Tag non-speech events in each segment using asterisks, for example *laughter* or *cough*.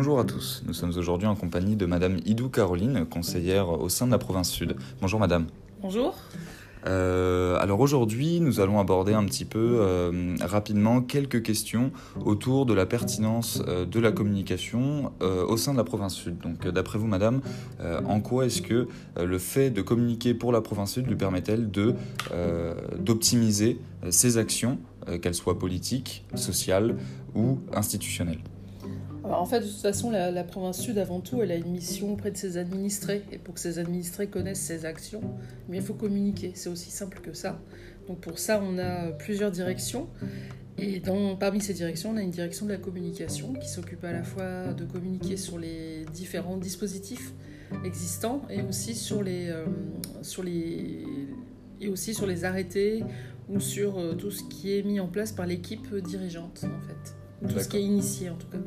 Bonjour à tous, nous sommes aujourd'hui en compagnie de Madame Idou Caroline, conseillère au sein de la province Sud. Bonjour Madame. Bonjour. Euh, alors aujourd'hui, nous allons aborder un petit peu euh, rapidement quelques questions autour de la pertinence euh, de la communication au sein de la province Sud. Donc d'après vous Madame, en quoi est-ce que le fait de communiquer pour la province Sud lui permet-elle de, d'optimiser ses actions, qu'elles soient politiques, sociales ou institutionnelles? En fait, de toute façon, la, province sud, avant tout, elle a une mission auprès de ses administrés. Et pour que ses administrés connaissent ses actions, il faut communiquer. C'est aussi simple que ça. Donc pour ça, on a plusieurs directions. Et parmi ces directions, on a une direction de la communication qui s'occupe à la fois de communiquer sur les différents dispositifs existants et aussi sur les, euh, arrêtés ou sur euh, tout ce qui est mis en place par l'équipe dirigeante, en fait. Tout ce qui est initié, en tout cas.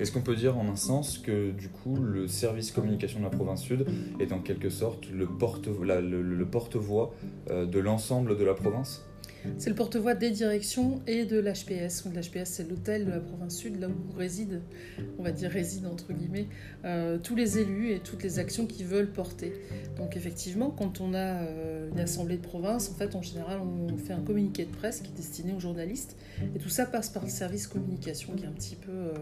Est-ce qu'on peut dire en un sens que du coup le service communication de la province sud est en quelque sorte le porte-voix le, porte euh, de l'ensemble de la province? C'est le porte-voix des directions et de l'HPS. L'HPS, c'est l'hôtel de la province sud, là où résident, on va dire résident entre guillemets, euh, tous les élus et toutes les actions qu'ils veulent porter. Donc effectivement, quand on a euh, une assemblée de province, en fait, en général, on fait un communiqué de presse qui est destiné aux journalistes. Et tout ça passe par le service communication, qui est un petit peu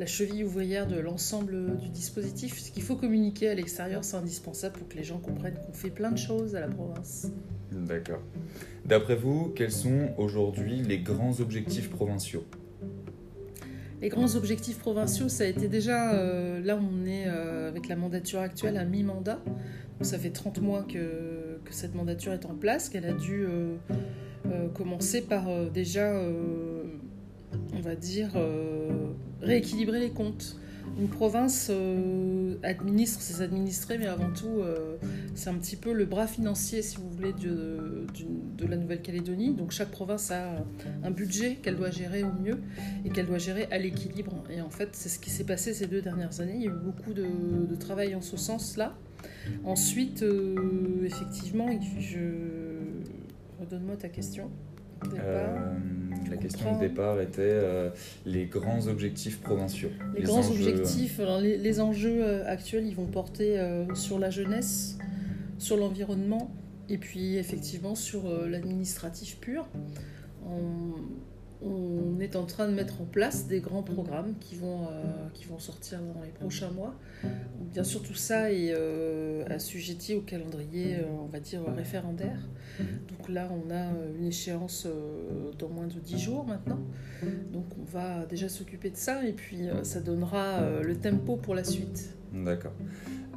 la cheville ouvrière de l'ensemble du dispositif. Ce qu'il faut communiquer à l'extérieur, c'est indispensable pour que les gens comprennent qu'on fait plein de choses à la province. D'accord. D'après vous, quels sont aujourd'hui les grands objectifs provinciaux? Les grands objectifs provinciaux, ça a été déjà, euh, là on est euh, avec la mandature actuelle à mi-mandat, ça fait 30 mois que, que, cette mandature est en place, qu'elle a dû euh, commencer par déjà on va dire, euh, rééquilibrer les comptes. Une province euh, administre ses administrés, mais avant tout, euh, c'est un petit peu le bras financier, si vous voulez, de, la Nouvelle-Calédonie. Donc chaque province a un budget qu'elle doit gérer au mieux et qu'elle doit gérer à l'équilibre. Et en fait, c'est ce qui s'est passé ces deux dernières années. Il y a eu beaucoup de, de travail en ce sens-là. Ensuite, effectivement, je... Redonne-moi ta question. Euh, la question de départ était euh, les grands objectifs provinciaux. Les, grands objectifs, les, enjeux euh, actuels, ils vont porter sur la jeunesse, sur l'environnement et puis effectivement sur l'administratif pur. On est en train de mettre en place des grands programmes qui vont, euh, sortir dans les prochains mois. Bien sûr, tout ça est euh, assujetti au calendrier, euh, on va dire, référendaire. Donc là, on a une échéance dans moins de 10 jours maintenant. Donc on va déjà s'occuper de ça et puis ça donnera le tempo pour la suite. D'accord.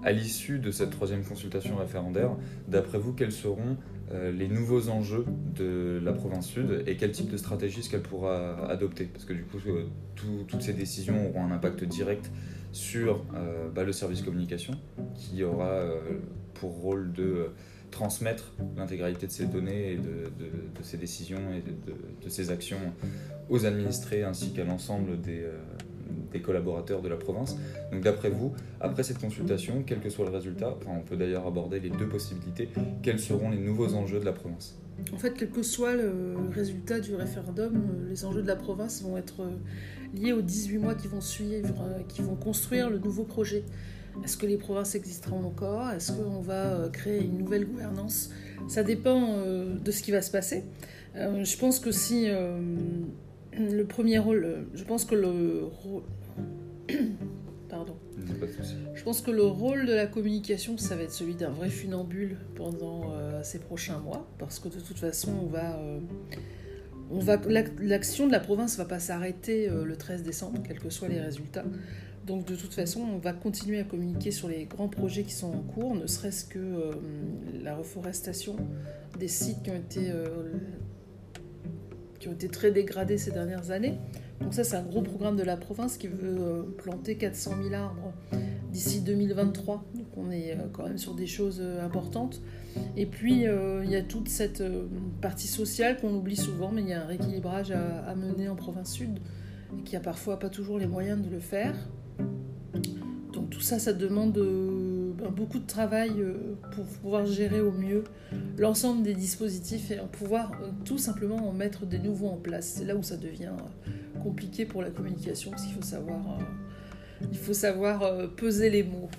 À l'issue de cette troisième consultation référendaire, d'après vous, quels seront euh, les nouveaux enjeux de la province sud et quel type de stratégie est-ce qu'elle pourra adopter? Parce que du coup, euh, toutes ces décisions auront un impact direct sur euh, bah, le service communication qui aura pour rôle de transmettre l'intégralité de ces données et de, ces décisions et de, ces actions aux administrés ainsi qu'à l'ensemble des, des collaborateurs de la province. Donc d'après vous, après cette consultation, quel que soit le résultat, on peut d'ailleurs aborder les deux possibilités, quels seront les nouveaux enjeux de la province? En fait, quel que soit le résultat du référendum, euh, les enjeux de la province vont être euh, liés aux 18 mois qui vont suivre, euh, qui vont construire le nouveau projet. Est-ce que les provinces existeront encore? Est-ce qu'on va créer une nouvelle gouvernance? Ça dépend de ce qui va se passer. Je pense que si le premier rôle, je pense que le *coughs* Pardon. Je pense que le rôle de la communication, ça va être celui d'un vrai funambule pendant euh, ces prochains mois, parce que de toute façon, on va, euh, on va, l'action de la province ne va pas s'arrêter euh, le 13 décembre, quels que soient les résultats. Donc de toute façon, on va continuer à communiquer sur les grands projets qui sont en cours, ne serait-ce que la reforestation des sites qui ont été qui ont été très dégradés ces dernières années. Donc ça, c'est un gros programme de la province qui veut euh, planter 400 000 arbres d'ici 2023. Donc on est euh, quand même sur des choses euh, importantes. Et puis, il y a toute cette partie sociale qu'on oublie souvent, mais il y a un rééquilibrage à, mener en province sud, et qui a parfois pas toujours les moyens de le faire. Donc tout ça, ça demande ben, beaucoup de travail pour pouvoir gérer au mieux l'ensemble des dispositifs et pouvoir tout simplement en mettre des nouveaux en place. C'est là où ça devient compliqué pour la communication parce qu'il faut savoir euh, Il faut savoir peser les mots.